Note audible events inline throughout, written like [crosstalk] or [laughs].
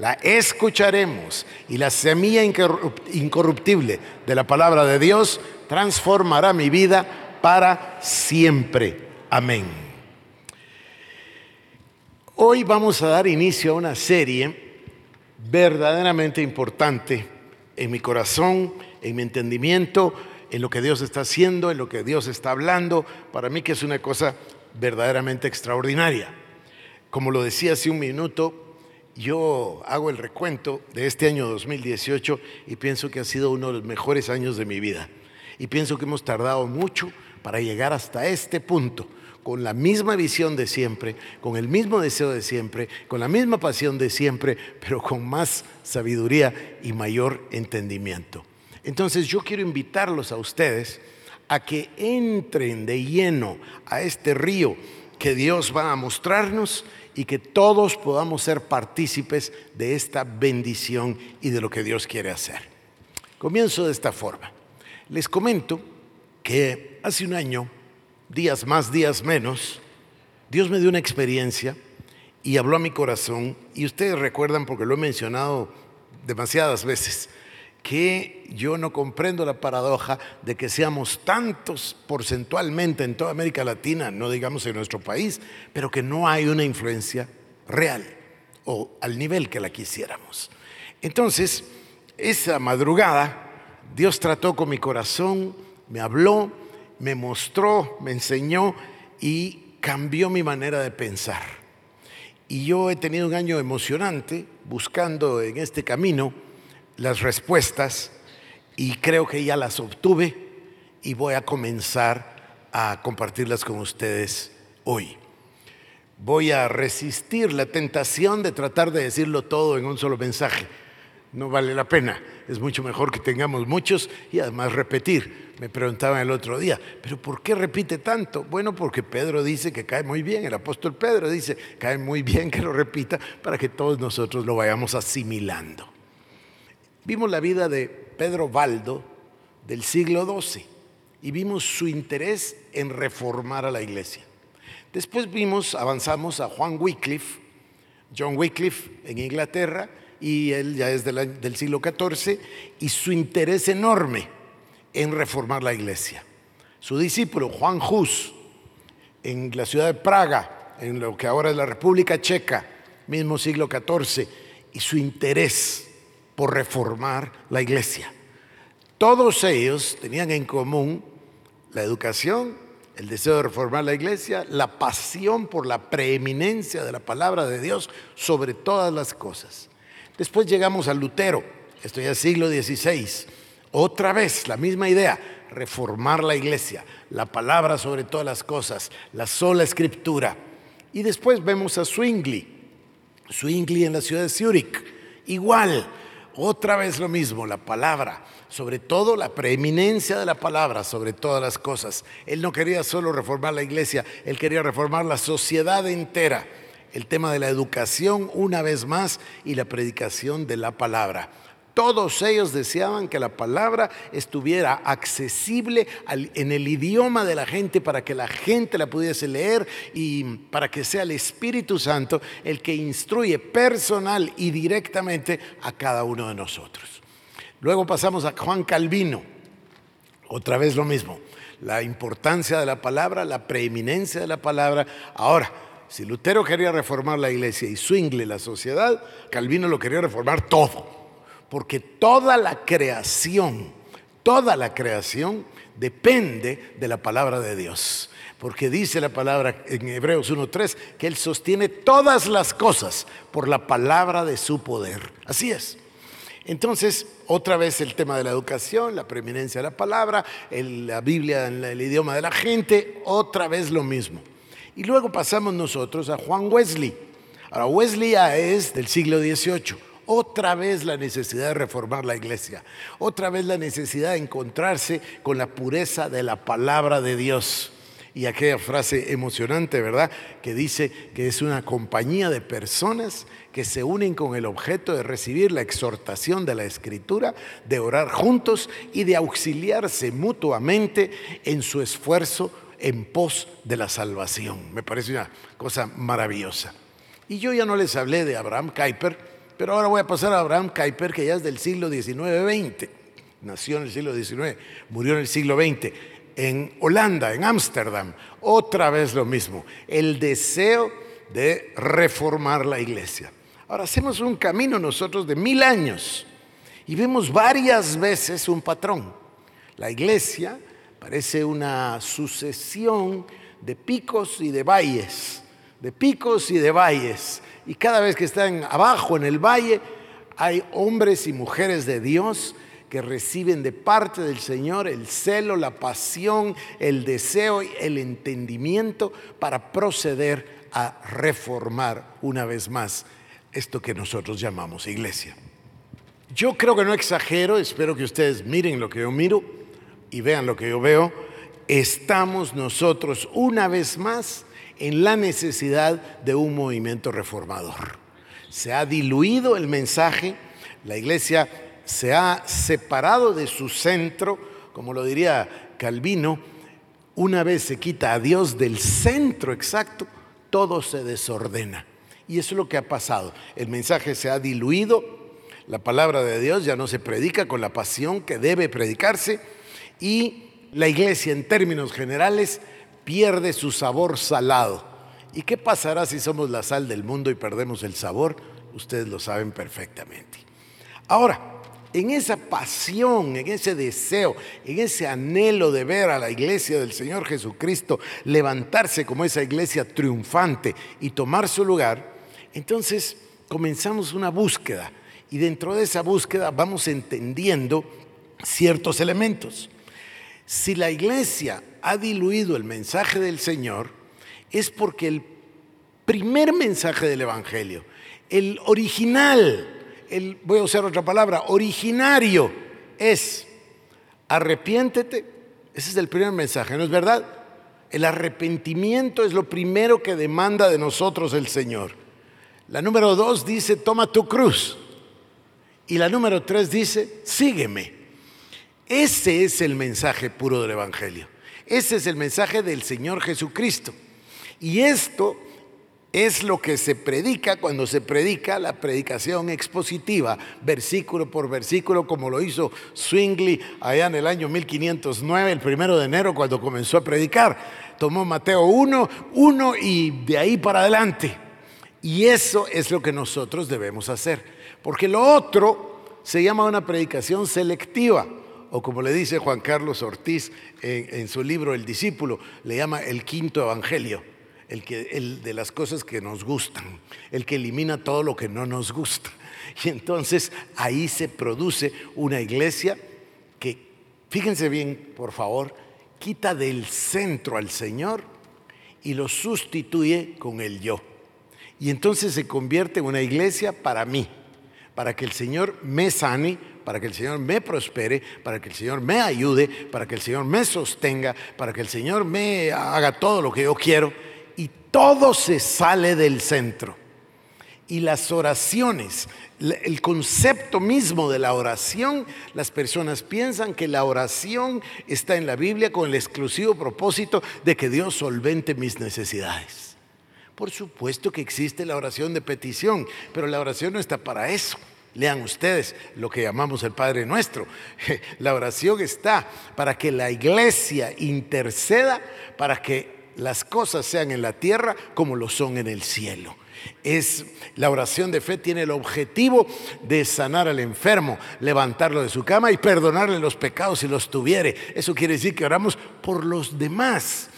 la escucharemos y la semilla incorruptible de la palabra de Dios transformará mi vida para siempre. Amén. Hoy vamos a dar inicio a una serie verdaderamente importante en mi corazón, en mi entendimiento, en lo que Dios está haciendo, en lo que Dios está hablando, para mí que es una cosa verdaderamente extraordinaria. Como lo decía hace un minuto, yo hago el recuento de este año 2018 y pienso que ha sido uno de los mejores años de mi vida. Y pienso que hemos tardado mucho para llegar hasta este punto, con la misma visión de siempre, con el mismo deseo de siempre, con la misma pasión de siempre, pero con más sabiduría y mayor entendimiento. Entonces yo quiero invitarlos a ustedes a que entren de lleno a este río que Dios va a mostrarnos y que todos podamos ser partícipes de esta bendición y de lo que Dios quiere hacer. Comienzo de esta forma. Les comento que hace un año, días más, días menos, Dios me dio una experiencia y habló a mi corazón, y ustedes recuerdan porque lo he mencionado demasiadas veces, que yo no comprendo la paradoja de que seamos tantos porcentualmente en toda América Latina, no digamos en nuestro país, pero que no hay una influencia real o al nivel que la quisiéramos. Entonces, esa madrugada, Dios trató con mi corazón, me habló, me mostró, me enseñó y cambió mi manera de pensar. Y yo he tenido un año emocionante buscando en este camino las respuestas y creo que ya las obtuve y voy a comenzar a compartirlas con ustedes hoy. Voy a resistir la tentación de tratar de decirlo todo en un solo mensaje. No vale la pena. Es mucho mejor que tengamos muchos y además repetir. Me preguntaban el otro día, ¿pero por qué repite tanto? Bueno, porque Pedro dice que cae muy bien, el apóstol Pedro dice, cae muy bien que lo repita para que todos nosotros lo vayamos asimilando. Vimos la vida de Pedro Baldo del siglo XII y vimos su interés en reformar a la iglesia. Después vimos, avanzamos a Juan Wycliffe, John Wycliffe en Inglaterra, y él ya es del siglo XIV, y su interés enorme en reformar la iglesia. Su discípulo, Juan Hus, en la ciudad de Praga, en lo que ahora es la República Checa, mismo siglo XIV, y su interés por reformar la iglesia. Todos ellos tenían en común la educación, el deseo de reformar la iglesia, la pasión por la preeminencia de la palabra de Dios sobre todas las cosas. Después llegamos a Lutero, esto ya es siglo XVI. Otra vez la misma idea, reformar la iglesia, la palabra sobre todas las cosas, la sola escritura. Y después vemos a Zwingli, Zwingli en la ciudad de Zurich, igual, otra vez lo mismo, la palabra, sobre todo la preeminencia de la palabra sobre todas las cosas. Él no quería solo reformar la iglesia, él quería reformar la sociedad entera. El tema de la educación una vez más y la predicación de la palabra. Todos ellos deseaban que la palabra estuviera accesible en el idioma de la gente para que la gente la pudiese leer y para que sea el Espíritu Santo el que instruye personal y directamente a cada uno de nosotros. Luego pasamos a Juan Calvino, otra vez lo mismo, la importancia de la palabra, la preeminencia de la palabra. Ahora, si Lutero quería reformar la iglesia y Zwingli la sociedad, Calvino lo quería reformar todo porque toda la creación, toda la creación depende de la palabra de Dios. Porque dice la palabra en Hebreos 1.3 que Él sostiene todas las cosas por la palabra de su poder. Así es. Entonces, otra vez el tema de la educación, la preeminencia de la palabra, la Biblia en el idioma de la gente, otra vez lo mismo. Y luego pasamos nosotros a Juan Wesley. Ahora, Wesley ya es del siglo XVIII Otra vez la necesidad de reformar la iglesia. Otra vez la necesidad de encontrarse con la pureza de la palabra de Dios. Y aquella frase emocionante, ¿verdad? Que dice que es una compañía de personas que se unen con el objeto de recibir la exhortación de la escritura, de orar juntos y de auxiliarse mutuamente en su esfuerzo en pos de la salvación. Me parece una cosa maravillosa. Y yo ya no les hablé de Abraham Kuyper, pero ahora voy a pasar a Abraham Kuyper, que ya es del siglo XIX-XX. Nació en el siglo XIX, murió en el siglo XX. En Holanda, en Ámsterdam, otra vez lo mismo. El deseo de reformar la iglesia. Ahora hacemos un camino nosotros de mil años y vemos varias veces un patrón. La iglesia parece una sucesión de picos y de valles de picos y de valles. Y cada vez que están abajo en el valle, hay hombres y mujeres de Dios que reciben de parte del Señor el celo, la pasión, el deseo, y el entendimiento para proceder a reformar una vez más esto que nosotros llamamos iglesia. Yo creo que no exagero, espero que ustedes miren lo que yo miro y vean lo que yo veo. Estamos nosotros una vez más en la necesidad de un movimiento reformador. Se ha diluido el mensaje, la iglesia se ha separado de su centro, como lo diría Calvino, una vez se quita a Dios del centro exacto, todo se desordena. Y eso es lo que ha pasado. El mensaje se ha diluido, la palabra de Dios ya no se predica con la pasión que debe predicarse y la iglesia en términos generales pierde su sabor salado. ¿Y qué pasará si somos la sal del mundo y perdemos el sabor? Ustedes lo saben perfectamente. Ahora, en esa pasión, en ese deseo, en ese anhelo de ver a la iglesia del Señor Jesucristo levantarse como esa iglesia triunfante y tomar su lugar, entonces comenzamos una búsqueda y dentro de esa búsqueda vamos entendiendo ciertos elementos. Si la iglesia ha diluido el mensaje del Señor, es porque el primer mensaje del Evangelio, el original, el, voy a usar otra palabra, originario, es arrepiéntete. Ese es el primer mensaje, ¿no es verdad? El arrepentimiento es lo primero que demanda de nosotros el Señor. La número dos dice, toma tu cruz. Y la número tres dice, sígueme. Ese es el mensaje puro del Evangelio. Ese es el mensaje del Señor Jesucristo. Y esto es lo que se predica cuando se predica la predicación expositiva, versículo por versículo, como lo hizo Swingley allá en el año 1509, el primero de enero, cuando comenzó a predicar. Tomó Mateo 1, 1 y de ahí para adelante. Y eso es lo que nosotros debemos hacer. Porque lo otro se llama una predicación selectiva o como le dice Juan Carlos Ortiz en, su libro El discípulo, le llama el quinto evangelio, el, que, el de las cosas que nos gustan, el que elimina todo lo que no nos gusta. Y entonces ahí se produce una iglesia que, fíjense bien, por favor, quita del centro al Señor y lo sustituye con el yo. Y entonces se convierte en una iglesia para mí, para que el Señor me sane, para que el Señor me prospere, para que el Señor me ayude, para que el Señor me sostenga, para que el Señor me haga todo lo que yo quiero. Y todo se sale del centro. Y las oraciones, el concepto mismo de la oración, las personas piensan que la oración está en la Biblia con el exclusivo propósito de que Dios solvente mis necesidades. Por supuesto que existe la oración de petición, pero la oración no está para eso. Lean ustedes lo que llamamos el Padre Nuestro. [laughs] La oración está para que la iglesia interceda para que las cosas sean en la tierra como lo son en el cielo. Es la oración de fe tiene el objetivo de sanar al enfermo, levantarlo de su cama y perdonarle los pecados si los tuviere. Eso quiere decir que oramos por los demás.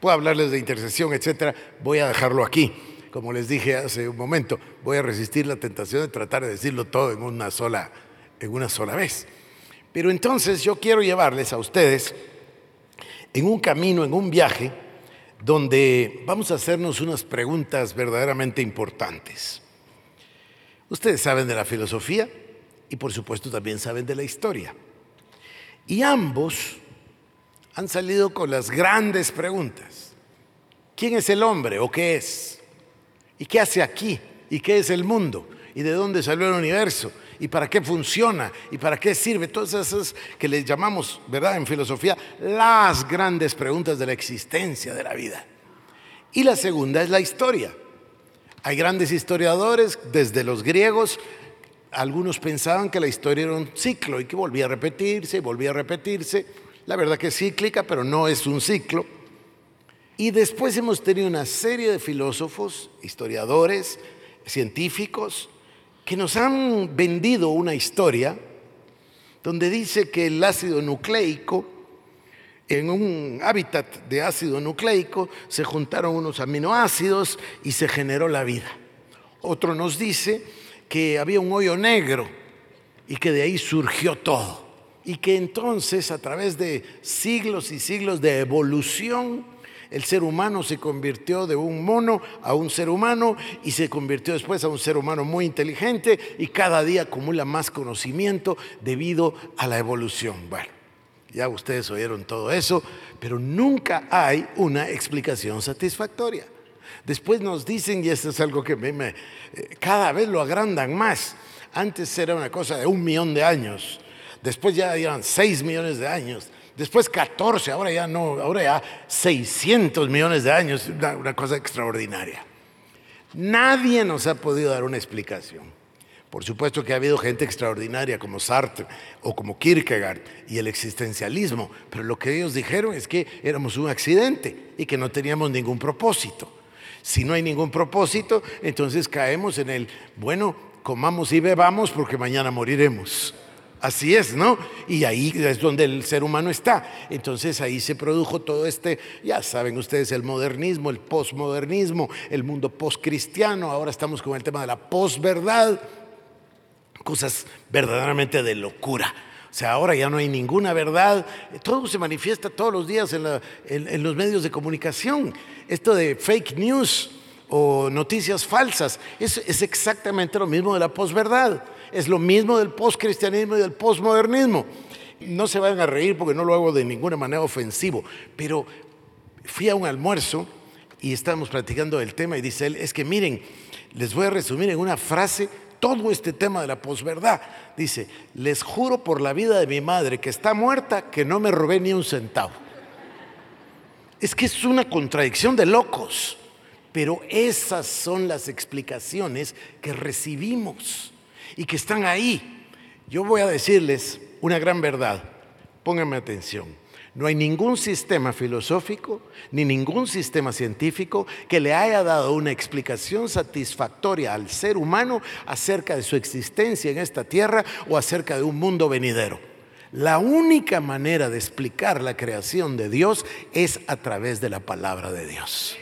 Puedo hablarles de intercesión, etcétera. Voy a dejarlo aquí como les dije hace un momento, voy a resistir la tentación de tratar de decirlo todo en una sola, en una sola vez. Pero entonces yo quiero llevarles a ustedes en un camino, en un viaje, donde vamos a hacernos unas preguntas verdaderamente importantes. Ustedes saben de la filosofía y por supuesto también saben de la historia. Y ambos han salido con las grandes preguntas. ¿Quién es el hombre o qué es? ¿Y qué hace aquí? ¿Y qué es el mundo? ¿Y de dónde salió el universo? ¿Y para qué funciona? ¿Y para qué sirve? Todas esas que les llamamos, ¿verdad? En filosofía, las grandes preguntas de la existencia de la vida. Y la segunda es la historia. Hay grandes historiadores, desde los griegos, algunos pensaban que la historia era un ciclo y que volvía a repetirse, volvía a repetirse. La verdad que es cíclica, pero no es un ciclo. Y después hemos tenido una serie de filósofos, historiadores, científicos, que nos han vendido una historia donde dice que el ácido nucleico, en un hábitat de ácido nucleico, se juntaron unos aminoácidos y se generó la vida. Otro nos dice que había un hoyo negro y que de ahí surgió todo. Y que entonces a través de siglos y siglos de evolución, el ser humano se convirtió de un mono a un ser humano y se convirtió después a un ser humano muy inteligente y cada día acumula más conocimiento debido a la evolución. Bueno, ya ustedes oyeron todo eso, pero nunca hay una explicación satisfactoria. Después nos dicen, y esto es algo que me, eh, cada vez lo agrandan más. Antes era una cosa de un millón de años, después ya eran seis millones de años, después 14, ahora ya no, ahora ya 600 millones de años, una, una cosa extraordinaria. Nadie nos ha podido dar una explicación. Por supuesto que ha habido gente extraordinaria como Sartre o como Kierkegaard y el existencialismo, pero lo que ellos dijeron es que éramos un accidente y que no teníamos ningún propósito. Si no hay ningún propósito, entonces caemos en el, bueno, comamos y bebamos porque mañana moriremos. Así es, ¿no? Y ahí es donde el ser humano está. Entonces ahí se produjo todo este, ya saben ustedes, el modernismo, el posmodernismo, el mundo postcristiano. Ahora estamos con el tema de la posverdad. Cosas verdaderamente de locura. O sea, ahora ya no hay ninguna verdad. Todo se manifiesta todos los días en, los medios de comunicación. Esto de fake news o noticias falsas es, es exactamente lo mismo de la posverdad. Es lo mismo del postcristianismo y del posmodernismo. No se vayan a reír porque no lo hago de ninguna manera ofensivo, pero fui a un almuerzo y estábamos platicando del tema y dice él, es que miren, les voy a resumir en una frase todo este tema de la posverdad. Dice, les juro por la vida de mi madre que está muerta que no me robé ni un centavo. Es que es una contradicción de locos, pero esas son las explicaciones que recibimos y que están ahí. Yo voy a decirles una gran verdad, pónganme atención. No hay ningún sistema filosófico ni ningún sistema científico que le haya dado una explicación satisfactoria al ser humano acerca de su existencia en esta tierra o acerca de un mundo venidero. La única manera de explicar la creación de Dios es a través de la palabra de Dios.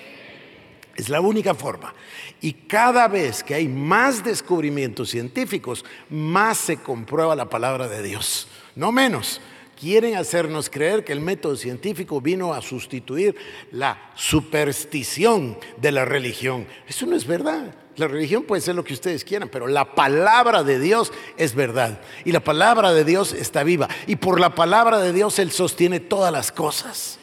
Es la única forma. Y cada vez que hay más descubrimientos científicos, más se comprueba la palabra de Dios. No menos quieren hacernos creer que el método científico vino a sustituir la superstición de la religión. Eso no es verdad. La religión puede ser lo que ustedes quieran, pero la palabra de Dios es verdad. Y la palabra de Dios está viva. Y por la palabra de Dios Él sostiene todas las cosas.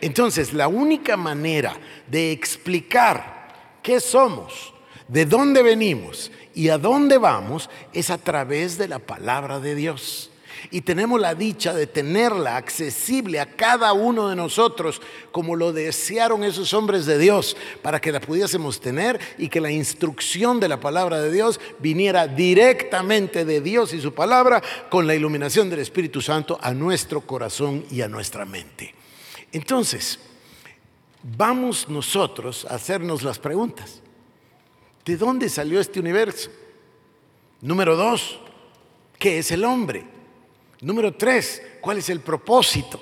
Entonces, la única manera de explicar qué somos, de dónde venimos y a dónde vamos es a través de la palabra de Dios y tenemos la dicha de tenerla accesible a cada uno de nosotros como lo desearon esos hombres de Dios para que la pudiésemos tener y que la instrucción de la palabra de Dios viniera directamente de Dios y su palabra con la iluminación del Espíritu Santo a nuestro corazón y a nuestra mente. Entonces, vamos nosotros a hacernos las preguntas. ¿De dónde salió este universo? Número dos, ¿qué es el hombre? Número tres, ¿cuál es el propósito?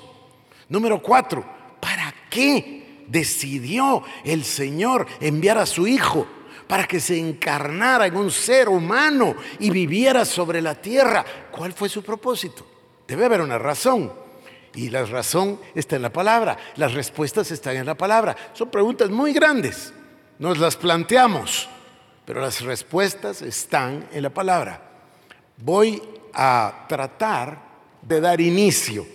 Número cuatro, ¿para qué decidió el Señor enviar a su Hijo? Para que se encarnara en un ser humano y viviera sobre la tierra. ¿Cuál fue su propósito? Debe haber una razón. Y la razón está en la palabra. Las respuestas están en la palabra. Son preguntas muy grandes. Nos las planteamos. pero las respuestas están en la palabra. Voy a tratar de dar inicio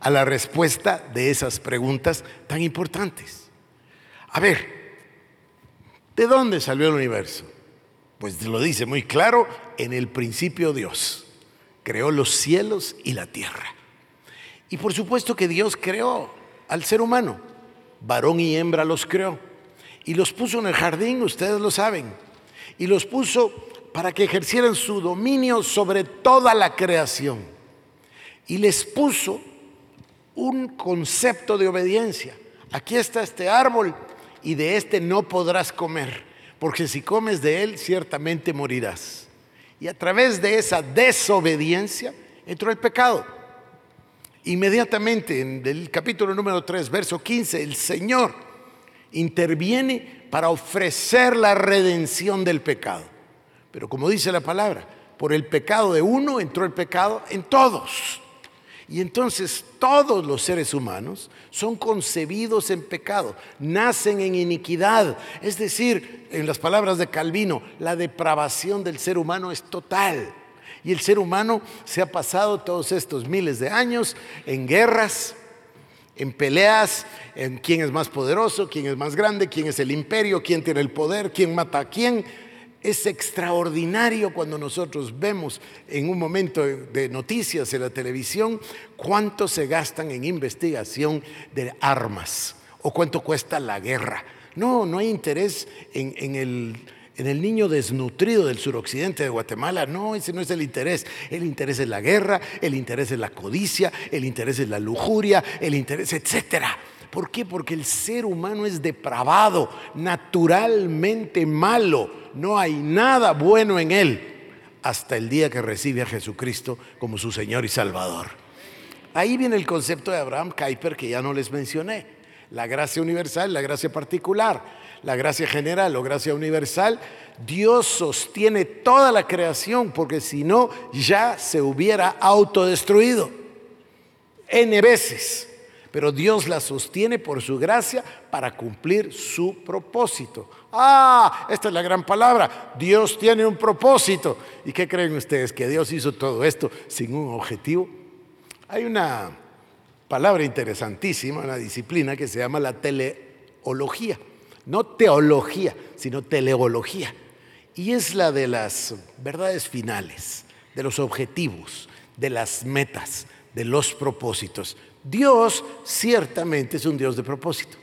a la respuesta de esas preguntas tan importantes. A ver, ¿de dónde salió el universo? Pues lo dice muy claro, en el principio Dios creó los cielos y la tierra. Y por supuesto que Dios creó al ser humano, varón y hembra los creó. Y los puso en el jardín, ustedes lo saben. Y los puso para que ejercieran su dominio sobre toda la creación. Y les puso un concepto de obediencia. Aquí está este árbol y de este no podrás comer, porque si comes de él ciertamente morirás. Y a través de esa desobediencia entró el pecado. Inmediatamente en el capítulo número 3, verso 15, el Señor interviene para ofrecer la redención del pecado. Pero como dice la palabra, por el pecado de uno entró el pecado en todos. Y entonces todos los seres humanos son concebidos en pecado, nacen en iniquidad. Es decir, en las palabras de Calvino, la depravación del ser humano es total. Y el ser humano se ha pasado todos estos miles de años en guerras, en peleas, en quién es más poderoso, quién es más grande, quién es el imperio, quién tiene el poder, quién mata a quién. Es extraordinario cuando nosotros vemos en un momento de noticias en la televisión cuánto se gastan en investigación de armas o cuánto cuesta la guerra. No, no hay interés en, el en el niño desnutrido del suroccidente de Guatemala. No, ese no es el interés. El interés es la guerra, el interés es la codicia, el interés es la lujuria, el interés, etcétera. ¿Por qué? Porque el ser humano es depravado, naturalmente malo. No hay nada bueno en él hasta el día que recibe a Jesucristo como su Señor y Salvador. Ahí viene el concepto de Abraham Kuyper que ya no les mencioné. La gracia universal, la gracia particular la gracia general o gracia universal, Dios sostiene toda la creación porque si no ya se hubiera autodestruido N veces. Pero Dios la sostiene por su gracia para cumplir su propósito. Ah, esta es la gran palabra. Dios tiene un propósito. ¿Y qué creen ustedes? ¿Que Dios hizo todo esto sin un objetivo? Hay una palabra interesantísima, una disciplina que se llama la teleología no teología, sino teleología. Y es la de las verdades finales, de los objetivos, de las metas, de los propósitos. Dios ciertamente es un Dios de propósito.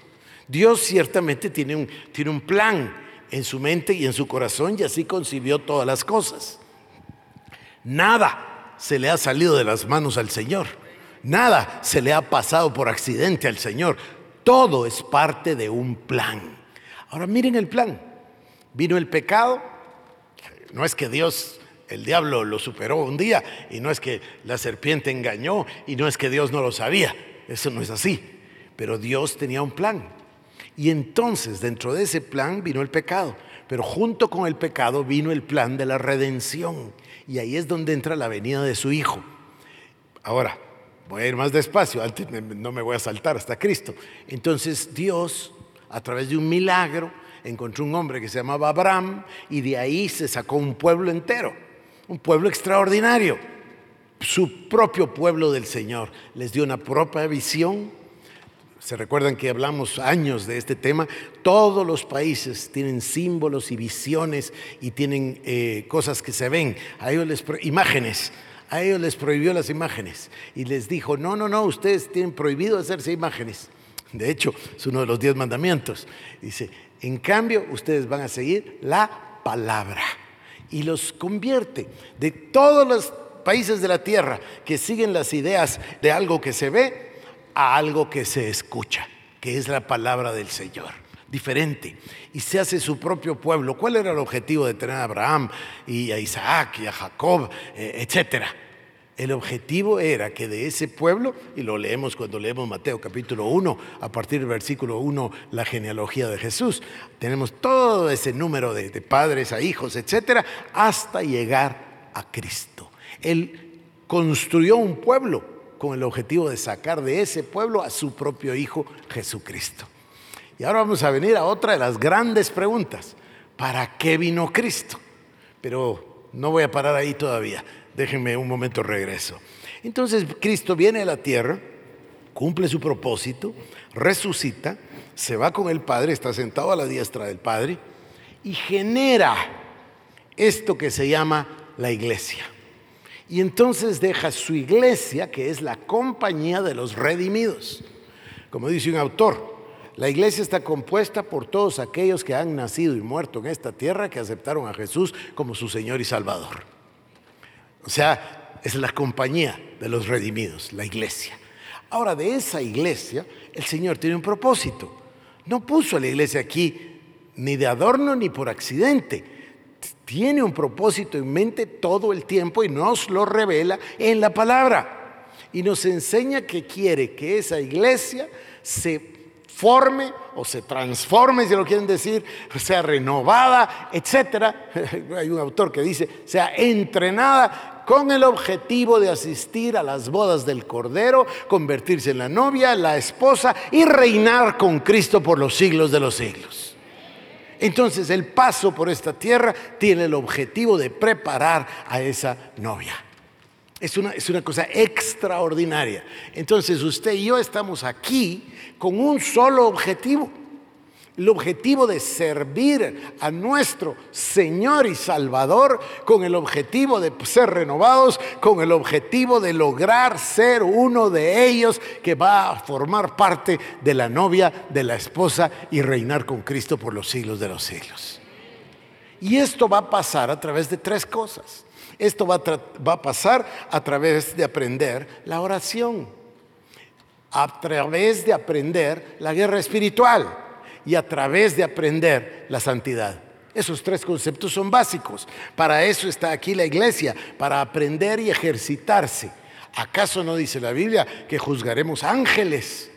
Dios ciertamente tiene un, tiene un plan en su mente y en su corazón y así concibió todas las cosas. Nada se le ha salido de las manos al Señor. Nada se le ha pasado por accidente al Señor. Todo es parte de un plan. Ahora miren el plan. Vino el pecado. No es que Dios, el diablo lo superó un día y no es que la serpiente engañó y no es que Dios no lo sabía. Eso no es así. Pero Dios tenía un plan. Y entonces dentro de ese plan vino el pecado. Pero junto con el pecado vino el plan de la redención. Y ahí es donde entra la venida de su Hijo. Ahora, voy a ir más despacio, antes no me voy a saltar hasta Cristo. Entonces Dios a través de un milagro, encontró un hombre que se llamaba Abraham y de ahí se sacó un pueblo entero, un pueblo extraordinario, su propio pueblo del Señor. Les dio una propia visión. Se recuerdan que hablamos años de este tema. Todos los países tienen símbolos y visiones y tienen eh, cosas que se ven. A ellos les imágenes. A ellos les prohibió las imágenes y les dijo, no, no, no, ustedes tienen prohibido hacerse imágenes. De hecho, es uno de los diez mandamientos. Dice, en cambio, ustedes van a seguir la palabra. Y los convierte de todos los países de la tierra que siguen las ideas de algo que se ve a algo que se escucha, que es la palabra del Señor. Diferente. Y se hace su propio pueblo. ¿Cuál era el objetivo de tener a Abraham y a Isaac y a Jacob, eh, etcétera? El objetivo era que de ese pueblo, y lo leemos cuando leemos Mateo capítulo 1, a partir del versículo 1, la genealogía de Jesús, tenemos todo ese número de, padres a hijos, etcétera, hasta llegar a Cristo. Él construyó un pueblo con el objetivo de sacar de ese pueblo a su propio Hijo Jesucristo. Y ahora vamos a venir a otra de las grandes preguntas. ¿para qué vino Cristo? Pero no voy a parar ahí todavía. Déjenme un momento regreso. Entonces Cristo viene a la tierra, cumple su propósito, resucita, se va con el Padre, está sentado a la diestra del Padre y genera esto que se llama la iglesia. Y entonces deja su iglesia, que es la compañía de los redimidos. Como dice un autor, la iglesia está compuesta por todos aquellos que han nacido y muerto en esta tierra, que aceptaron a Jesús como su Señor y Salvador. O sea, es la compañía de los redimidos, la iglesia. Ahora, de esa iglesia, el Señor tiene un propósito. No puso a la iglesia aquí ni de adorno ni por accidente. Tiene un propósito en mente todo el tiempo y nos lo revela en la palabra. Y nos enseña que quiere que esa iglesia se forme o se transforme, si lo quieren decir, sea renovada, etc. [laughs] Hay un autor que dice, sea entrenada con el objetivo de asistir a las bodas del Cordero, convertirse en la novia, la esposa y reinar con Cristo por los siglos de los siglos. Entonces el paso por esta tierra tiene el objetivo de preparar a esa novia. Es una, es una cosa extraordinaria. Entonces usted y yo estamos aquí con un solo objetivo. El objetivo de servir a nuestro Señor y Salvador con el objetivo de ser renovados, con el objetivo de lograr ser uno de ellos que va a formar parte de la novia, de la esposa y reinar con Cristo por los siglos de los siglos. Y esto va a pasar a través de tres cosas. Esto va a, pasar a través de aprender la oración, a través de aprender la guerra espiritual y a través de aprender la santidad. Esos tres conceptos son básicos. Para eso está aquí la iglesia, para aprender y ejercitarse. ¿Acaso no dice la Biblia que juzgaremos ángeles?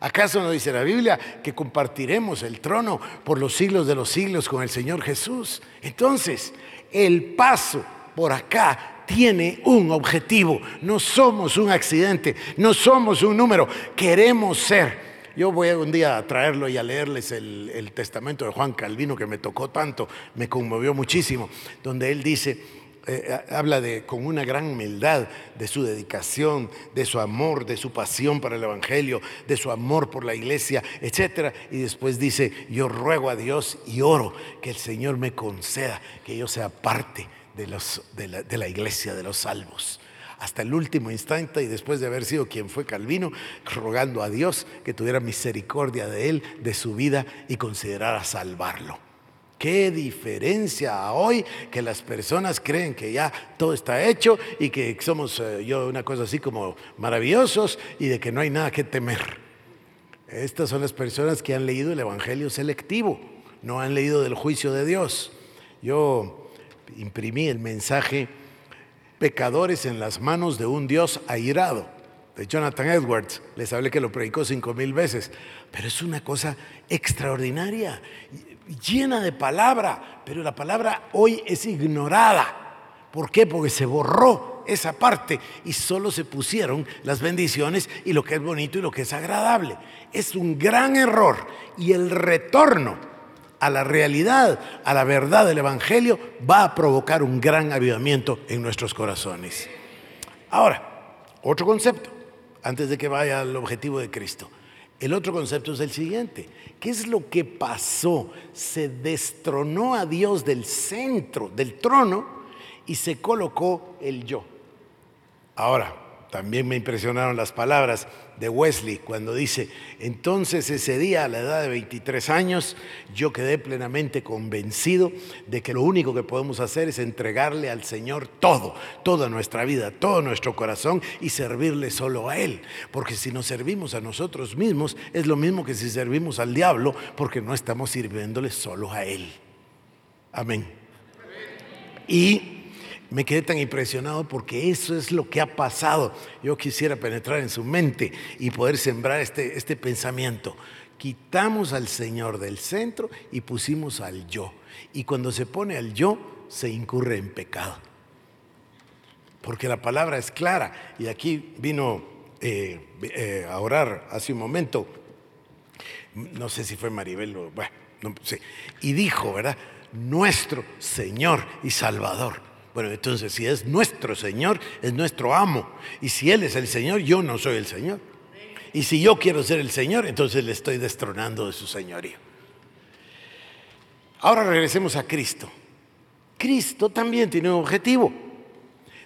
¿Acaso no dice la Biblia que compartiremos el trono por los siglos de los siglos con el Señor Jesús? Entonces, el paso por acá tiene un objetivo. No somos un accidente, no somos un número, queremos ser. Yo voy un día a traerlo y a leerles el, testamento de Juan Calvino que me tocó tanto, me conmovió muchísimo, donde él dice, eh, habla de, con una gran humildad de su dedicación, de su amor, de su pasión para el Evangelio, de su amor por la iglesia, etc. Y después dice, yo ruego a Dios y oro que el Señor me conceda que yo sea parte de, los, de la iglesia de los salvos hasta el último instante y después de haber sido quien fue Calvino, rogando a Dios que tuviera misericordia de él, de su vida y considerara salvarlo. Qué diferencia hoy que las personas creen que ya todo está hecho y que somos eh, yo una cosa así como maravillosos y de que no hay nada que temer. Estas son las personas que han leído el Evangelio selectivo, no han leído del juicio de Dios. Yo imprimí el mensaje Pecadores en las manos de un Dios airado de Jonathan Edwards. Les hablé que lo predicó cinco mil veces, pero es una cosa extraordinaria, llena de palabra, pero la palabra hoy es ignorada. ¿Por qué? Porque se borró esa parte y solo se pusieron las bendiciones y lo que es bonito y lo que es agradable. Es un gran error y el retorno a la realidad, a la verdad del Evangelio, va a provocar un gran avivamiento en nuestros corazones. Ahora, otro concepto, antes de que vaya al objetivo de Cristo. El otro concepto es el siguiente. ¿Qué es lo que pasó? Se destronó a Dios del centro del trono y se colocó el yo. Ahora, también me impresionaron las palabras de Wesley cuando dice, entonces ese día a la edad de 23 años yo quedé plenamente convencido de que lo único que podemos hacer es entregarle al Señor todo, toda nuestra vida, todo nuestro corazón y servirle solo a Él. Porque si nos servimos a nosotros mismos es lo mismo que si servimos al diablo porque no estamos sirviéndole solo a Él. Amén. Y me quedé tan impresionado porque eso es lo que ha pasado. Yo quisiera penetrar en su mente y poder sembrar este, este pensamiento. Quitamos al Señor del centro y pusimos al yo. Y cuando se pone al yo, se incurre en pecado. Porque la palabra es clara. Y aquí vino eh, eh, a orar hace un momento, no sé si fue Maribel o, bueno, no sé, y dijo, ¿verdad? nuestro Señor y Salvador. Bueno, entonces si es nuestro Señor, es nuestro amo. Y si Él es el Señor, yo no soy el Señor. Y si yo quiero ser el Señor, entonces le estoy destronando de su señorío. Ahora regresemos a Cristo. Cristo también tiene un objetivo.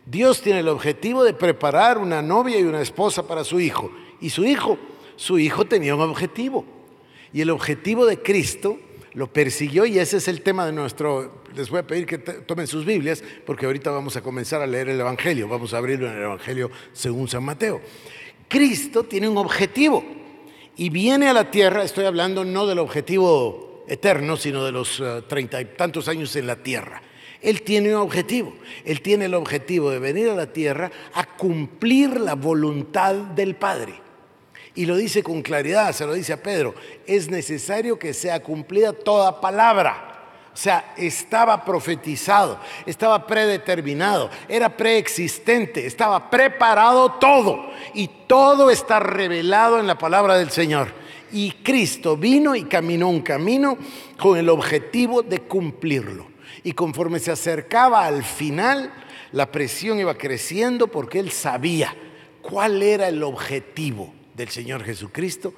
Dios tiene el objetivo de preparar una novia y una esposa para su hijo. Y su hijo, su hijo tenía un objetivo. Y el objetivo de Cristo lo persiguió y ese es el tema de nuestro... Les voy a pedir que tomen sus Biblias porque ahorita vamos a comenzar a leer el Evangelio. Vamos a abrirlo en el Evangelio según San Mateo. Cristo tiene un objetivo y viene a la tierra, estoy hablando no del objetivo eterno, sino de los eh, treinta y tantos años en la tierra. Él tiene un objetivo. Él tiene el objetivo de venir a la tierra a cumplir la voluntad del Padre. Y lo dice con claridad, se lo dice a Pedro, es necesario que sea cumplida toda palabra. O sea, estaba profetizado, estaba predeterminado, era preexistente, estaba preparado todo. Y todo está revelado en la palabra del Señor. Y Cristo vino y caminó un camino con el objetivo de cumplirlo. Y conforme se acercaba al final, la presión iba creciendo porque él sabía cuál era el objetivo del Señor Jesucristo,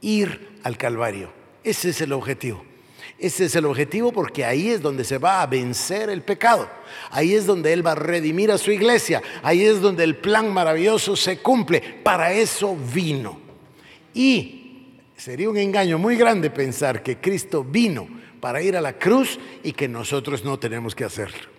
ir al Calvario. Ese es el objetivo. Ese es el objetivo porque ahí es donde se va a vencer el pecado. Ahí es donde Él va a redimir a su iglesia. Ahí es donde el plan maravilloso se cumple. Para eso vino. Y sería un engaño muy grande pensar que Cristo vino para ir a la cruz y que nosotros no tenemos que hacerlo.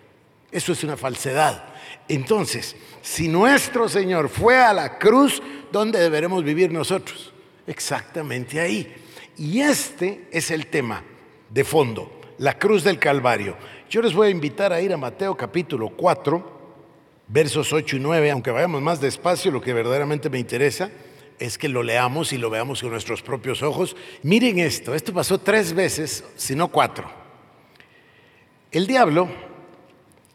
Eso es una falsedad. Entonces, si nuestro Señor fue a la cruz, ¿dónde deberemos vivir nosotros? Exactamente ahí. Y este es el tema de fondo, la cruz del Calvario. Yo les voy a invitar a ir a Mateo capítulo 4, versos 8 y 9, aunque vayamos más despacio, lo que verdaderamente me interesa es que lo leamos y lo veamos con nuestros propios ojos. Miren esto, esto pasó tres veces, si no cuatro. El diablo,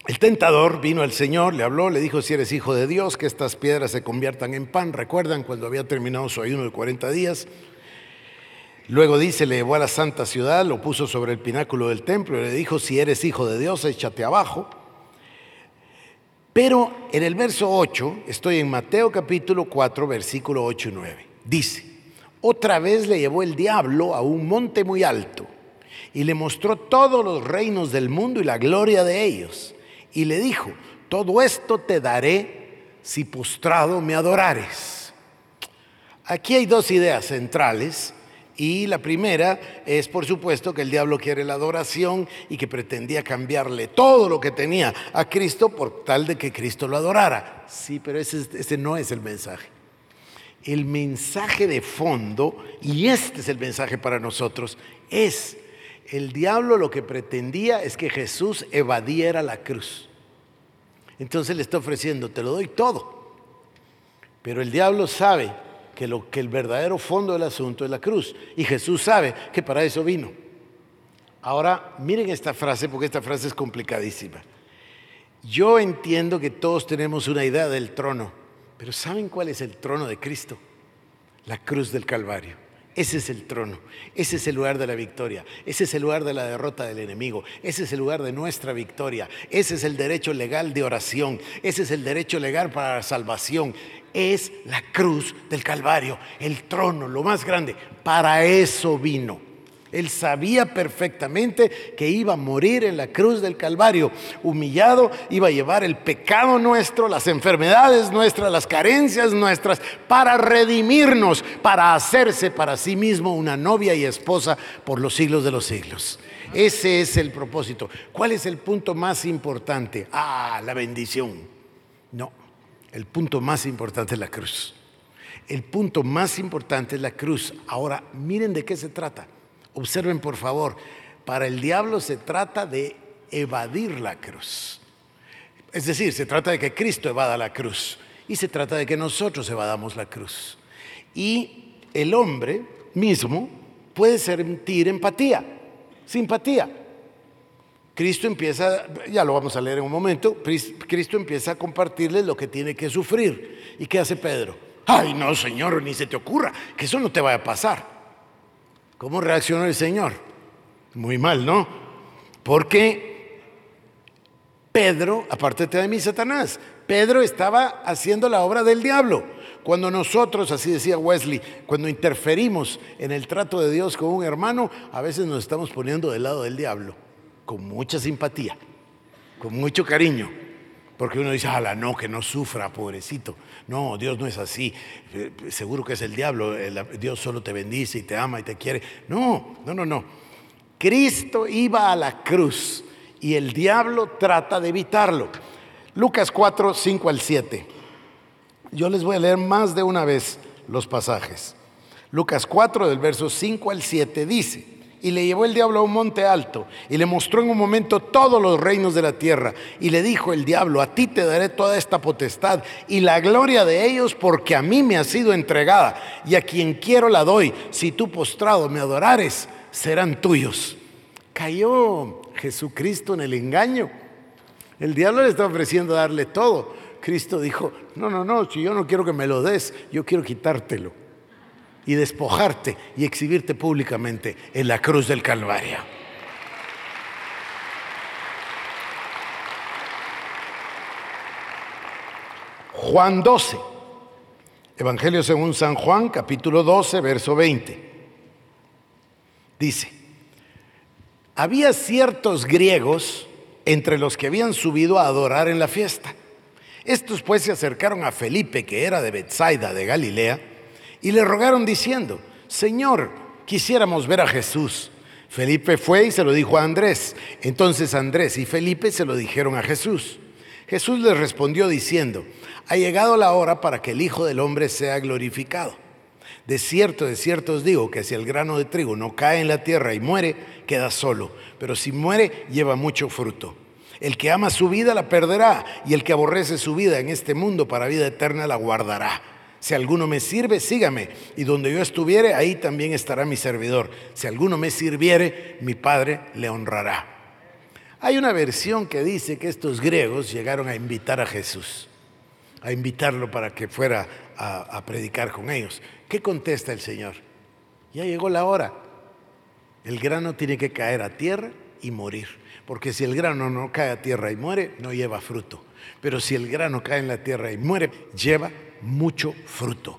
el tentador, vino al Señor, le habló, le dijo, si eres hijo de Dios, que estas piedras se conviertan en pan. ¿Recuerdan cuando había terminado su ayuno de 40 días? Luego dice, le llevó a la santa ciudad, lo puso sobre el pináculo del templo y le dijo, si eres hijo de Dios, échate abajo. Pero en el verso 8, estoy en Mateo capítulo 4, versículo 8 y 9, dice, otra vez le llevó el diablo a un monte muy alto y le mostró todos los reinos del mundo y la gloria de ellos. Y le dijo, todo esto te daré si postrado me adorares. Aquí hay dos ideas centrales y la primera es, por supuesto, que el diablo quiere la adoración y que pretendía cambiarle todo lo que tenía a Cristo por tal de que Cristo lo adorara. Sí, pero ese, no es el mensaje. El mensaje de fondo, y este es el mensaje para nosotros, es el diablo lo que pretendía es que Jesús evadiera la cruz. Entonces le está ofreciendo, te lo doy todo. Pero el diablo sabe que, lo, que el verdadero fondo del asunto es la cruz. Y Jesús sabe que para eso vino. Ahora, miren esta frase, porque esta frase es complicadísima. Yo entiendo que todos tenemos una idea del trono, pero ¿saben cuál es el trono de Cristo? La cruz del Calvario. Ese es el trono, ese es el lugar de la victoria, ese es el lugar de la derrota del enemigo, ese es el lugar de nuestra victoria, ese es el derecho legal de oración, ese es el derecho legal para la salvación, es la cruz del Calvario, el trono, lo más grande. Para eso vino. Él sabía perfectamente que iba a morir en la cruz del Calvario, humillado, iba a llevar el pecado nuestro, las enfermedades nuestras, las carencias nuestras, para redimirnos, para hacerse para sí mismo una novia y esposa por los siglos de los siglos. Ese es el propósito. ¿Cuál es el punto más importante? Ah, la bendición. No, el punto más importante es la cruz. El punto más importante es la cruz. Ahora, miren de qué se trata. Observen, por favor. Para el diablo se trata de evadir la cruz. Es decir, se trata de que Cristo evada la cruz. Y se trata de que nosotros evadamos la cruz. Y el hombre mismo puede sentir empatía, simpatía. Cristo empieza, ya lo vamos a leer en un momento, Cristo empieza a compartirles lo que tiene que sufrir. ¿Y qué hace Pedro? Ay, no, Señor, ni se te ocurra, que eso no te vaya a pasar. ¿Cómo reaccionó el Señor? Muy mal, ¿no? Porque Pedro, aparte de mí, Satanás, Pedro estaba haciendo la obra del diablo. Cuando nosotros, así decía Wesley, cuando interferimos en el trato de Dios con un hermano, a veces nos estamos poniendo del lado del diablo, con mucha simpatía, con mucho cariño. Porque uno dice, ala, no, que no sufra, pobrecito. No, Dios no es así. Eh, seguro que es el diablo. Dios solo te bendice y te ama y te quiere. No, no, no, no. Cristo iba a la cruz y el diablo trata de evitarlo. Lucas 4, 5 al 7. Yo les voy a leer más de una vez los pasajes. Lucas 4 del verso 5 al 7 dice, y le llevó el diablo a un monte alto y le mostró en un momento todos los reinos de la tierra y le dijo el diablo, a ti te daré toda esta potestad y la gloria de ellos porque a mí me ha sido entregada y a quien quiero la doy, si tú postrado me adorares, serán tuyos. Cayó Jesucristo en el engaño. El diablo le está ofreciendo darle todo. Cristo dijo, no, no, no, si yo no quiero que me lo des, yo quiero quitártelo y despojarte y exhibirte públicamente en la cruz del Calvario. Juan 12, Evangelio según San Juan, capítulo 12, verso 20. Dice, había ciertos griegos entre los que habían subido a adorar en la fiesta. Estos pues se acercaron a Felipe, que era de Bethsaida de Galilea, y le rogaron diciendo, Señor, quisiéramos ver a Jesús. Felipe fue y se lo dijo a Andrés. Entonces Andrés y Felipe se lo dijeron a Jesús. Jesús les respondió diciendo, ha llegado la hora para que el Hijo del Hombre sea glorificado. De cierto, de cierto os digo que si el grano de trigo no cae en la tierra y muere, queda solo, pero si muere, lleva mucho fruto. El que ama su vida la perderá, y el que aborrece su vida en este mundo para vida eterna la guardará. Si alguno me sirve, sígame, y donde yo estuviere, ahí también estará mi servidor. Si alguno me sirviere, mi Padre le honrará. Hay una versión que dice que estos griegos llegaron a invitar a Jesús, a invitarlo para que fuera a, predicar con ellos. ¿Qué contesta el Señor? Ya llegó la hora. El grano tiene que caer a tierra y morir. Porque si el grano no cae a tierra y muere, no lleva fruto. Pero si el grano cae en la tierra y muere, lleva mucho fruto.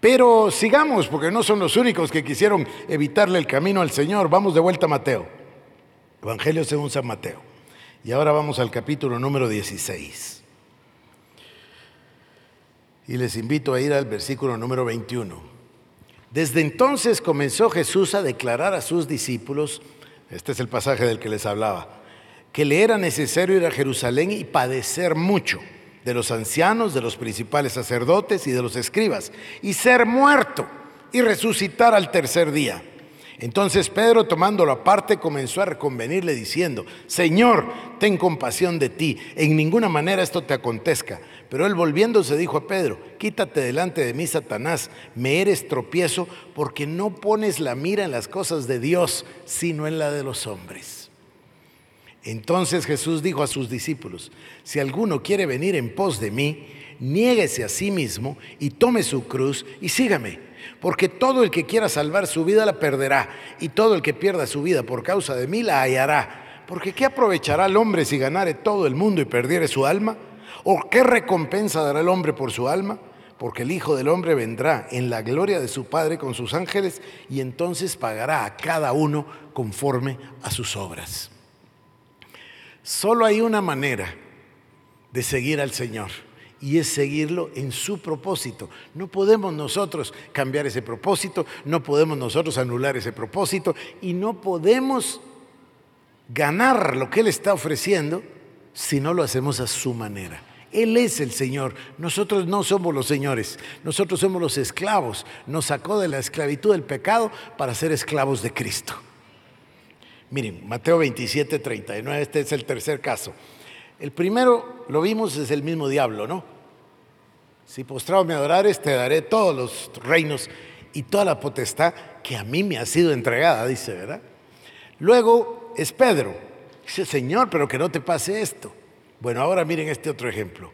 Pero sigamos, porque no son los únicos que quisieron evitarle el camino al Señor. Vamos de vuelta a Mateo. Evangelio según San Mateo. Y ahora vamos al capítulo número 16. Y les invito a ir al versículo número 21. Desde entonces comenzó Jesús a declarar a sus discípulos, este es el pasaje del que les hablaba, que le era necesario ir a Jerusalén y padecer mucho de los ancianos, de los principales sacerdotes y de los escribas, y ser muerto y resucitar al tercer día. Entonces Pedro, tomándolo aparte, comenzó a reconvenirle diciendo, Señor, ten compasión de ti, en ninguna manera esto te acontezca. Pero él volviéndose dijo a Pedro, quítate delante de mí, Satanás, me eres tropiezo porque no pones la mira en las cosas de Dios, sino en la de los hombres. Entonces Jesús dijo a sus discípulos, si alguno quiere venir en pos de mí, niéguese a sí mismo y tome su cruz y sígame. Porque todo el que quiera salvar su vida la perderá, y todo el que pierda su vida por causa de mí la hallará. Porque ¿qué aprovechará el hombre si ganare todo el mundo y perdiere su alma? ¿O qué recompensa dará el hombre por su alma? Porque el Hijo del Hombre vendrá en la gloria de su Padre con sus ángeles y entonces pagará a cada uno conforme a sus obras. Solo hay una manera de seguir al Señor y es seguirlo en su propósito. No podemos nosotros cambiar ese propósito, no podemos nosotros anular ese propósito y no podemos ganar lo que Él está ofreciendo si no lo hacemos a su manera. Él es el Señor, nosotros no somos los señores, nosotros somos los esclavos. Nos sacó de la esclavitud del pecado para ser esclavos de Cristo. Miren, Mateo 27, 39, este es el tercer caso. El primero, lo vimos, es el mismo diablo, ¿no? Si postrado me adorares, te daré todos los reinos y toda la potestad que a mí me ha sido entregada, dice, ¿verdad? Luego es Pedro. Dice, Señor, pero que no te pase esto. Bueno, ahora miren este otro ejemplo.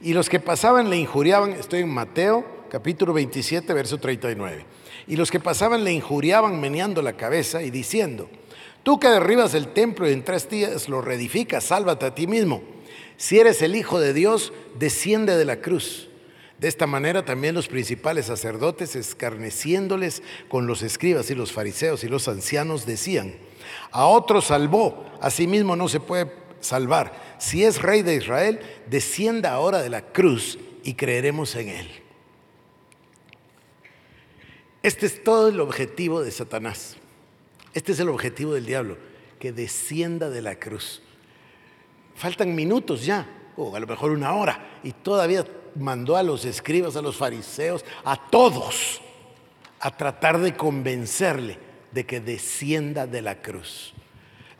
Y los que pasaban le injuriaban, estoy en Mateo capítulo 27, verso 39. Y los que pasaban le injuriaban meneando la cabeza y diciendo, Tú que derribas el templo y en tres días lo reedificas, sálvate a ti mismo. Si eres el Hijo de Dios, desciende de la cruz. De esta manera también los principales sacerdotes, escarneciéndoles con los escribas y los fariseos y los ancianos, decían, a otro salvó, a sí mismo no se puede salvar. Si es rey de Israel, descienda ahora de la cruz y creeremos en él. Este es todo el objetivo de Satanás. Este es el objetivo del diablo, que descienda de la cruz. Faltan minutos ya, o a lo mejor una hora, y todavía mandó a los escribas, a los fariseos, a todos, a tratar de convencerle de que descienda de la cruz.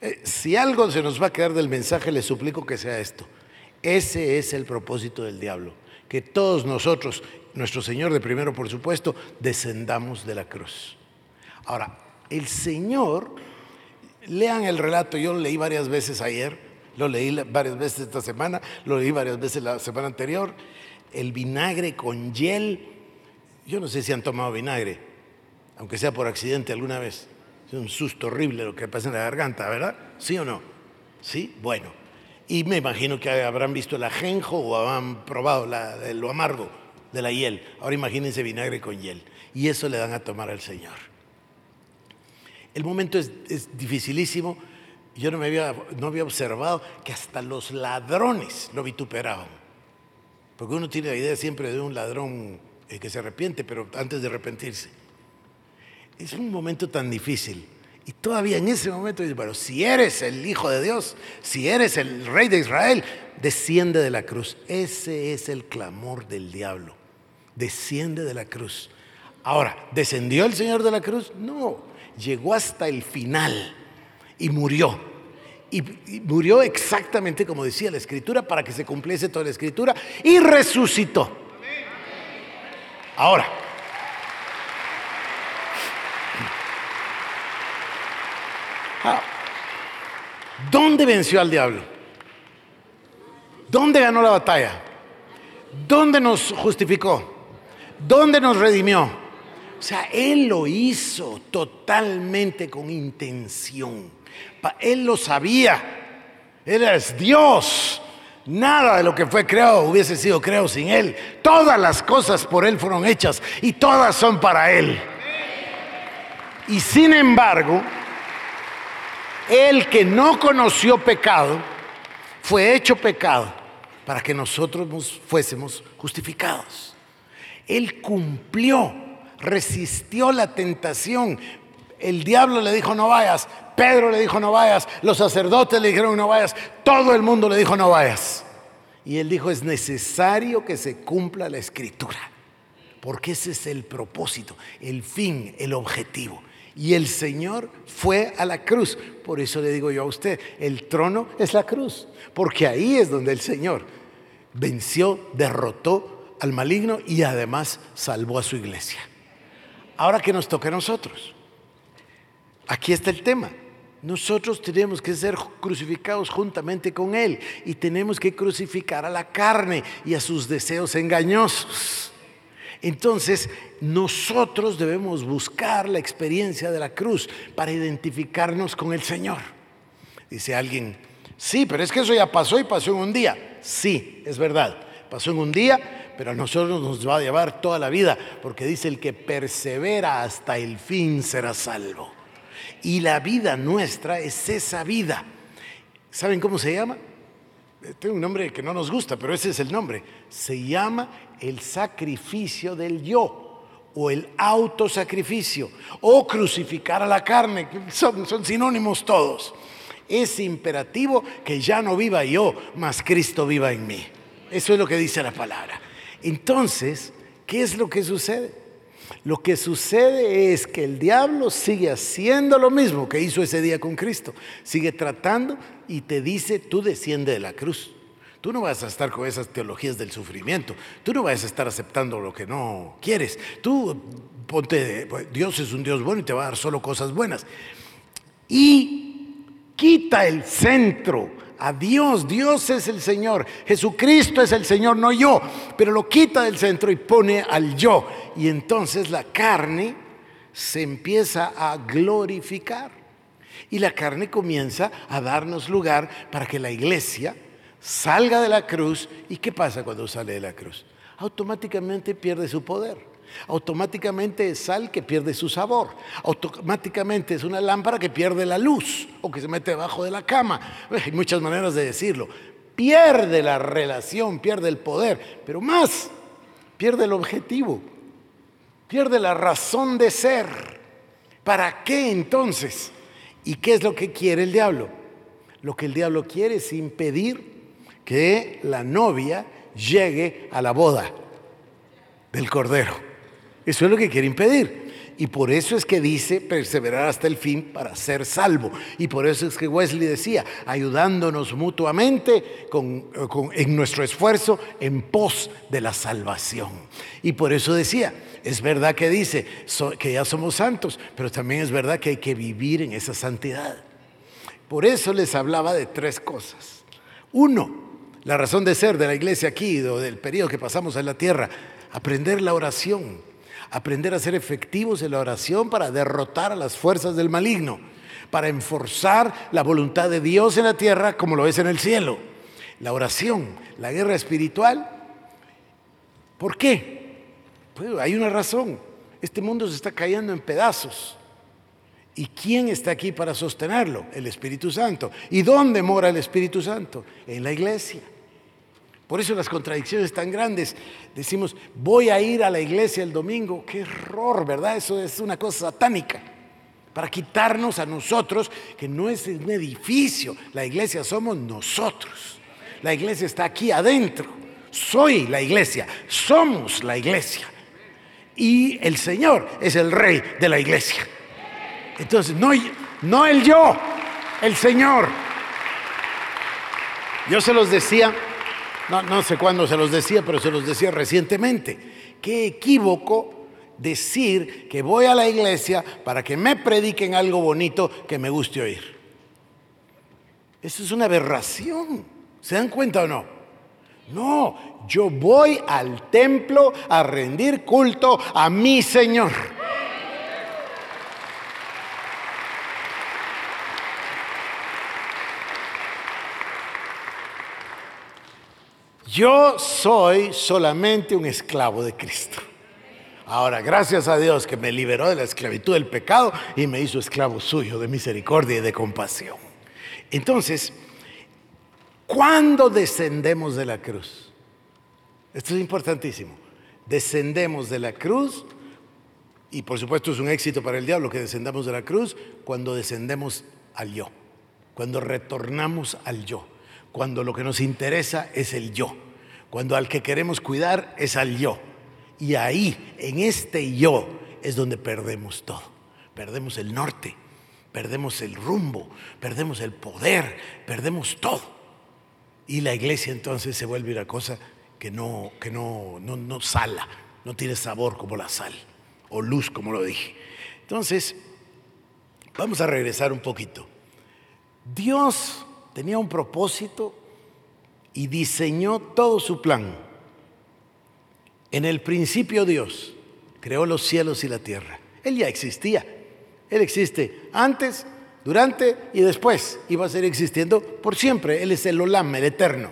Eh, si algo se nos va a quedar del mensaje, le suplico que sea esto. Ese es el propósito del diablo, que todos nosotros, nuestro Señor de primero por supuesto, descendamos de la cruz. Ahora, el Señor, lean el relato, yo lo leí varias veces ayer, lo leí varias veces esta semana, lo leí varias veces la semana anterior, el vinagre con hiel, yo no sé si han tomado vinagre, aunque sea por accidente alguna vez. Es un susto horrible lo que pasa en la garganta, ¿verdad? ¿Sí o no? Sí, bueno. Y me imagino que habrán visto el ajenjo o habrán probado lo amargo de la hiel. Ahora imagínense vinagre con hiel. Y eso le dan a tomar al Señor. El momento es, dificilísimo. Yo no, me había, no había observado que hasta los ladrones lo vituperaban. Porque uno tiene la idea siempre de un ladrón eh, que se arrepiente, pero antes de arrepentirse. Es un momento tan difícil. Y todavía en ese momento dice, bueno, si eres el Hijo de Dios, si eres el Rey de Israel, desciende de la cruz. Ese es el clamor del diablo desciende de la cruz. Ahora, ¿descendió el Señor de la cruz? No, llegó hasta el final y murió. Y, murió exactamente como decía la Escritura para que se cumpliese toda la Escritura y resucitó. Ahora, ah, ¿dónde venció al diablo? ¿Dónde ganó la batalla? ¿Dónde nos justificó? ¿Dónde nos redimió? O sea, Él lo hizo totalmente con intención. Él lo sabía. Él es Dios. Nada de lo que fue creado hubiese sido creado sin Él. Todas las cosas por Él fueron hechas y todas son para Él. Y sin embargo, el que no conoció pecado fue hecho pecado para que nosotros fuésemos justificados. Él cumplió, resistió la tentación. El diablo le dijo no vayas, Pedro le dijo no vayas, los sacerdotes le dijeron no vayas, todo el mundo le dijo no vayas. Y él dijo es necesario que se cumpla la escritura, porque ese es el propósito, el fin, el objetivo. Y el Señor fue a la cruz. Por eso le digo yo a usted, el trono es la cruz, porque ahí es donde el Señor venció, derrotó al maligno y además salvó a su iglesia. Ahora que nos toca a nosotros. Aquí está el tema. Nosotros tenemos que ser crucificados juntamente con Él y tenemos que crucificar a la carne y a sus deseos engañosos. Entonces, nosotros debemos buscar la experiencia de la cruz para identificarnos con el Señor. Dice alguien, sí, pero es que eso ya pasó y pasó en un día. Sí, es verdad, pasó en un día, pero a nosotros nos va a llevar toda la vida, porque dice el que persevera hasta el fin será salvo. Y la vida nuestra es esa vida. ¿Saben cómo se llama? Eh, Tiene un nombre que no nos gusta, pero ese es el nombre. Se llama el sacrificio del yo o el autosacrificio o crucificar a la carne. Son, son sinónimos todos. Es imperativo que ya no viva yo, mas Cristo viva en mí. Eso es lo que dice la palabra. Entonces, ¿qué es lo que sucede? Lo que sucede es que el diablo sigue haciendo lo mismo que hizo ese día con Cristo. Sigue tratando y te dice, tú desciende de la cruz. Tú no vas a estar con esas teologías del sufrimiento. Tú no vas a estar aceptando lo que no quieres. Tú ponte, Dios es un Dios bueno y te va a dar solo cosas buenas. Y quita el centro a Dios. Dios es el Señor. Jesucristo es el Señor, no yo. Pero lo quita del centro y pone al yo. Y entonces la carne se empieza a glorificar. Y la carne comienza a darnos lugar para que la iglesia salga de la cruz. ¿Y qué pasa cuando sale de la cruz? Automáticamente pierde su poder. Automáticamente es sal que pierde su sabor. Automáticamente es una lámpara que pierde la luz o que se mete debajo de la cama. [laughs] Hay muchas maneras de decirlo. Pierde la relación, pierde el poder, pero más, pierde el objetivo, pierde la razón de ser. ¿Para qué entonces? ¿Y qué es lo que quiere el diablo? Lo que el diablo quiere es impedir que la novia llegue a la boda del Cordero. Eso es lo que quiere impedir. Y por eso es que dice perseverar hasta el fin para ser salvo. Y por eso es que Wesley decía, ayudándonos mutuamente en nuestro esfuerzo en pos de la salvación. Y por eso decía, es verdad que dice que ya somos santos, pero también es verdad que hay que vivir en esa santidad. Por eso les hablaba de tres cosas. Uno, la razón de ser de la iglesia aquí, del periodo que pasamos en la tierra, aprender la oración, aprender a ser efectivos en la oración para derrotar a las fuerzas del maligno, para enforzar la voluntad de Dios en la tierra como lo es en el cielo. La oración, la guerra espiritual. ¿Por qué? Pues hay una razón. Este mundo se está cayendo en pedazos. ¿Y quién está aquí para sostenerlo? El Espíritu Santo. ¿Y dónde mora el Espíritu Santo? En la iglesia. Por eso las contradicciones tan grandes. Decimos, voy a ir a la iglesia el domingo. Qué error, ¿verdad? Eso es una cosa satánica. Para quitarnos a nosotros, que no es un edificio. La iglesia somos nosotros. La iglesia está aquí adentro. Soy la iglesia. Somos la iglesia y el Señor es el rey de la iglesia. Entonces, no, no el yo, el Señor. Yo se los decía, no, sé cuándo se los decía, pero se los decía recientemente. Qué equívoco decir que voy a la iglesia para que me prediquen algo bonito que me guste oír. Eso es una aberración. ¿Se dan cuenta o no? No, yo voy al templo a rendir culto a mi Señor. Yo soy solamente un esclavo de Cristo. Ahora, gracias a Dios que me liberó de la esclavitud del pecado y me hizo esclavo suyo de misericordia y de compasión. Entonces, ¿Cuándo descendemos de la cruz? Esto es importantísimo. Descendemos de la cruz, y por supuesto es un éxito para el diablo que descendamos de la cruz, cuando descendemos al yo, cuando retornamos al yo, cuando lo que nos interesa es el yo, cuando al que queremos cuidar es al yo. Y ahí, en este yo, es donde perdemos todo. Perdemos el norte, perdemos el rumbo, perdemos el poder, perdemos todo. Y la iglesia entonces se vuelve una cosa que no, que no, no, no sala, no tiene sabor como la sal, o luz como lo dije. Entonces, vamos a regresar un poquito. Dios tenía un propósito y diseñó todo su plan. En el principio Dios creó los cielos y la tierra. Él ya existía. Él existe antes, durante y después. Y va a seguir existiendo por siempre. Él es el Olam, el eterno.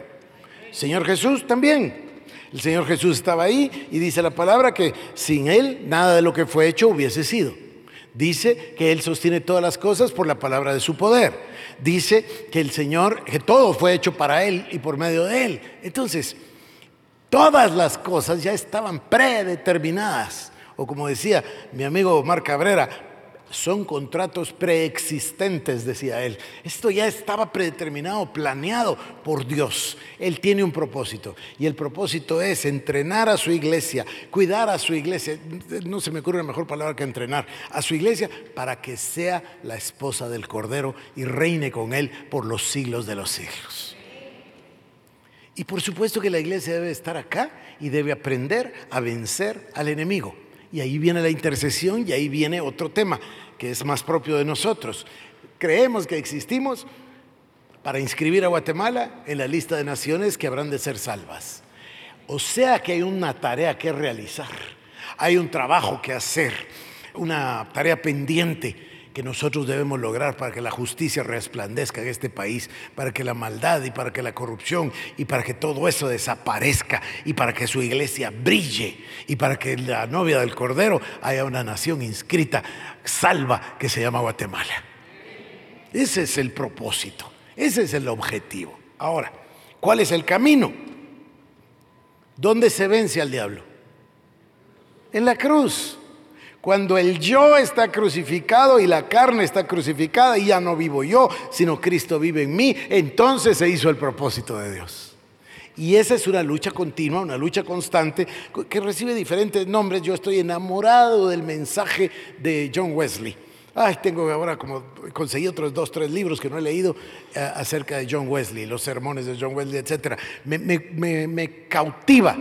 Señor Jesús también. El Señor Jesús estaba ahí y dice la palabra que sin Él nada de lo que fue hecho hubiese sido. Dice que Él sostiene todas las cosas por la palabra de su poder. Dice que el Señor, que todo fue hecho para Él y por medio de Él. Entonces, todas las cosas ya estaban predeterminadas. O como decía mi amigo Omar Cabrera, son contratos preexistentes, decía él. Esto ya estaba predeterminado, planeado por Dios. Él tiene un propósito y el propósito es entrenar a su iglesia, cuidar a su iglesia. No se me ocurre una mejor palabra que entrenar a su iglesia para que sea la esposa del Cordero y reine con él por los siglos de los siglos. Y por supuesto que la iglesia debe estar acá y debe aprender a vencer al enemigo. Y ahí viene la intercesión y ahí viene otro tema que es más propio de nosotros. Creemos que existimos para inscribir a Guatemala en la lista de naciones que habrán de ser salvas. O sea que hay una tarea que realizar, hay un trabajo que hacer, una tarea pendiente que nosotros debemos lograr para que la justicia resplandezca en este país, para que la maldad y para que la corrupción y para que todo eso desaparezca y para que su iglesia brille y para que la novia del Cordero haya una nación inscrita, salva, que se llama Guatemala. Ese es el propósito, ese es el objetivo. Ahora, ¿cuál es el camino? ¿Dónde se vence al diablo? En la cruz. Cuando el yo está crucificado y la carne está crucificada y ya no vivo yo, sino Cristo vive en mí, entonces se hizo el propósito de Dios. Y esa es una lucha continua, una lucha constante que recibe diferentes nombres. Yo estoy enamorado del mensaje de John Wesley. Ay, tengo ahora como conseguí otros dos, tres libros que no he leído eh, acerca de John Wesley, los sermones de John Wesley, etc. Me, me cautiva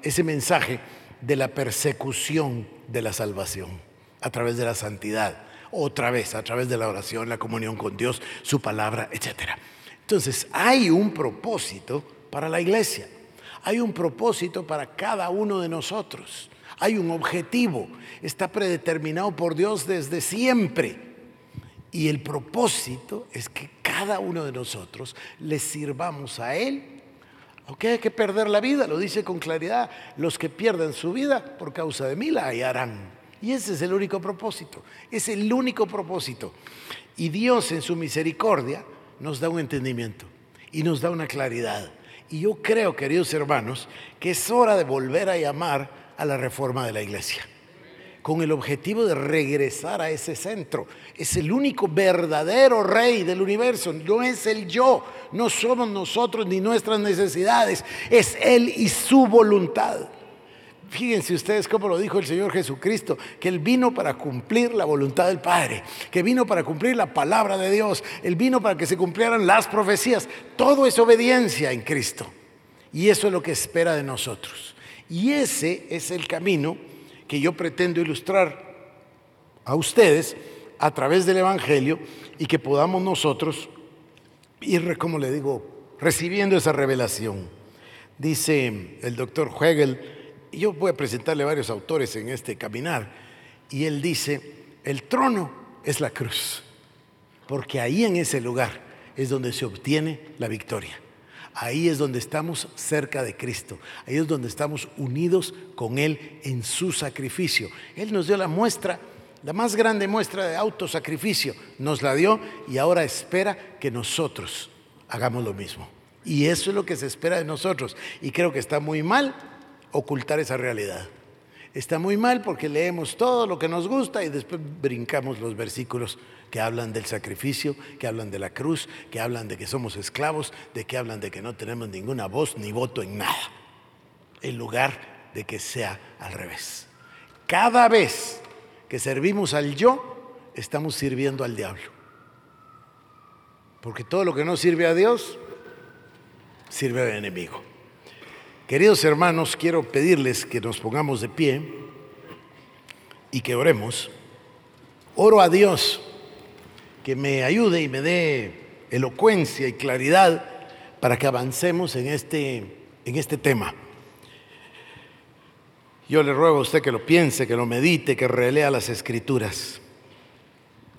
ese mensaje de la persecución de la salvación a través de la santidad, otra vez a través de la oración, la comunión con Dios, su palabra, etc. Entonces, hay un propósito para la iglesia, hay un propósito para cada uno de nosotros, hay un objetivo, está predeterminado por Dios desde siempre. Y el propósito es que cada uno de nosotros le sirvamos a Él aunque hay que perder la vida, lo dice con claridad. Los que pierden su vida por causa de mí la hallarán. Y ese es el único propósito. Es el único propósito. Y Dios en su misericordia nos da un entendimiento y nos da una claridad. Y yo creo, queridos hermanos, que es hora de volver a llamar a la reforma de la iglesia con el objetivo de regresar a ese centro. Es el único verdadero rey del universo, no es el yo, no somos nosotros ni nuestras necesidades, es Él y su voluntad. Fíjense ustedes cómo lo dijo el Señor Jesucristo, que Él vino para cumplir la voluntad del Padre, que vino para cumplir la palabra de Dios, Él vino para que se cumplieran las profecías. Todo es obediencia en Cristo. Y eso es lo que espera de nosotros. Y ese es el camino que yo pretendo ilustrar a ustedes a través del Evangelio y que podamos nosotros ir, como le digo, recibiendo esa revelación. Dice el doctor Hegel, y yo voy a presentarle varios autores en este caminar, y él dice, el trono es la cruz, porque ahí en ese lugar es donde se obtiene la victoria. Ahí es donde estamos cerca de Cristo. Ahí es donde estamos unidos con Él en su sacrificio. Él nos dio la muestra, la más grande muestra de autosacrificio. Nos la dio y ahora espera que nosotros hagamos lo mismo. Y eso es lo que se espera de nosotros. Y creo que está muy mal ocultar esa realidad. Está muy mal porque leemos todo lo que nos gusta y después brincamos los versículos que hablan del sacrificio, que hablan de la cruz, que hablan de que somos esclavos, de que hablan de que no tenemos ninguna voz ni voto en nada, en lugar de que sea al revés. Cada vez que servimos al yo, estamos sirviendo al diablo. Porque todo lo que no sirve a Dios, sirve al enemigo. Queridos hermanos, quiero pedirles que nos pongamos de pie y que oremos. Oro a Dios que me ayude y me dé elocuencia y claridad para que avancemos en este, en este tema. Yo le ruego a usted que lo piense, que lo medite, que relea las escrituras.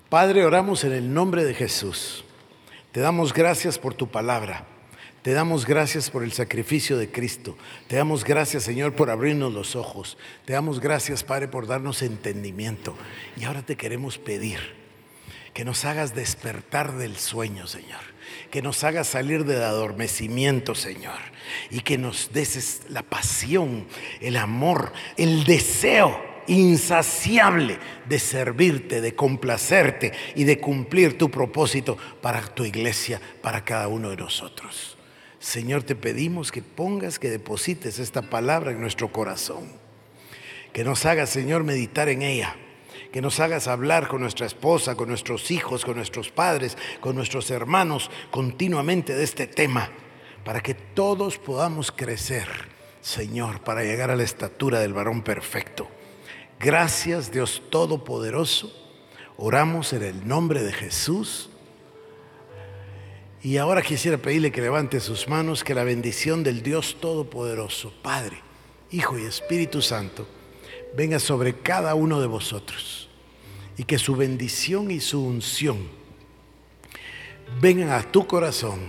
Padre, oramos en el nombre de Jesús. Te damos gracias por tu palabra. Te damos gracias por el sacrificio de Cristo. Te damos gracias, Señor, por abrirnos los ojos. Te damos gracias, Padre, por darnos entendimiento. Y ahora te queremos pedir que nos hagas despertar del sueño, Señor. Que nos hagas salir del adormecimiento, Señor. Y que nos des la pasión, el amor, el deseo insaciable de servirte, de complacerte y de cumplir tu propósito para tu iglesia, para cada uno de nosotros. Señor, te pedimos que pongas, que deposites esta palabra en nuestro corazón. Que nos hagas, Señor, meditar en ella que nos hagas hablar con nuestra esposa, con nuestros hijos, con nuestros padres, con nuestros hermanos continuamente de este tema, para que todos podamos crecer, Señor, para llegar a la estatura del varón perfecto. Gracias Dios Todopoderoso. Oramos en el nombre de Jesús. Y ahora quisiera pedirle que levante sus manos, que la bendición del Dios Todopoderoso, Padre, Hijo y Espíritu Santo, venga sobre cada uno de vosotros y que su bendición y su unción vengan a tu corazón,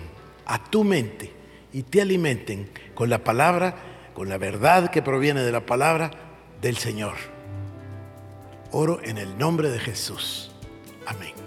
a tu mente y te alimenten con la palabra, con la verdad que proviene de la palabra del Señor. Oro en el nombre de Jesús. Amén.